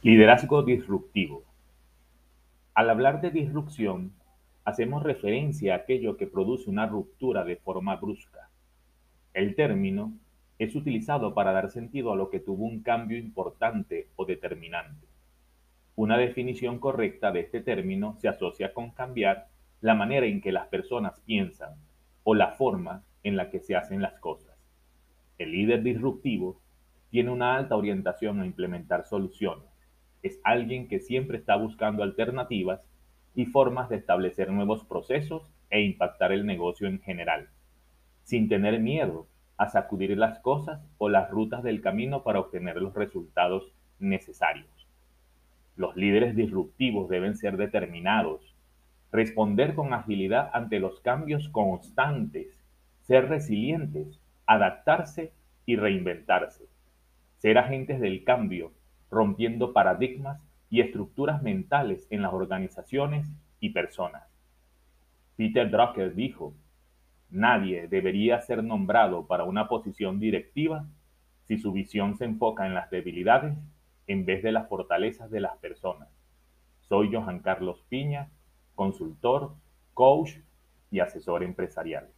Liderazgo disruptivo. Al hablar de disrupción, hacemos referencia a aquello que produce una ruptura de forma brusca. El término es utilizado para dar sentido a lo que tuvo un cambio importante o determinante. Una definición correcta de este término se asocia con cambiar la manera en que las personas piensan o la forma en la que se hacen las cosas. El líder disruptivo tiene una alta orientación a implementar soluciones es alguien que siempre está buscando alternativas y formas de establecer nuevos procesos e impactar el negocio en general, sin tener miedo a sacudir las cosas o las rutas del camino para obtener los resultados necesarios. Los líderes disruptivos deben ser determinados, responder con agilidad ante los cambios constantes, ser resilientes, adaptarse y reinventarse, ser agentes del cambio rompiendo paradigmas y estructuras mentales en las organizaciones y personas. Peter Drucker dijo, nadie debería ser nombrado para una posición directiva si su visión se enfoca en las debilidades en vez de las fortalezas de las personas. Soy Johan Carlos Piña, consultor, coach y asesor empresarial.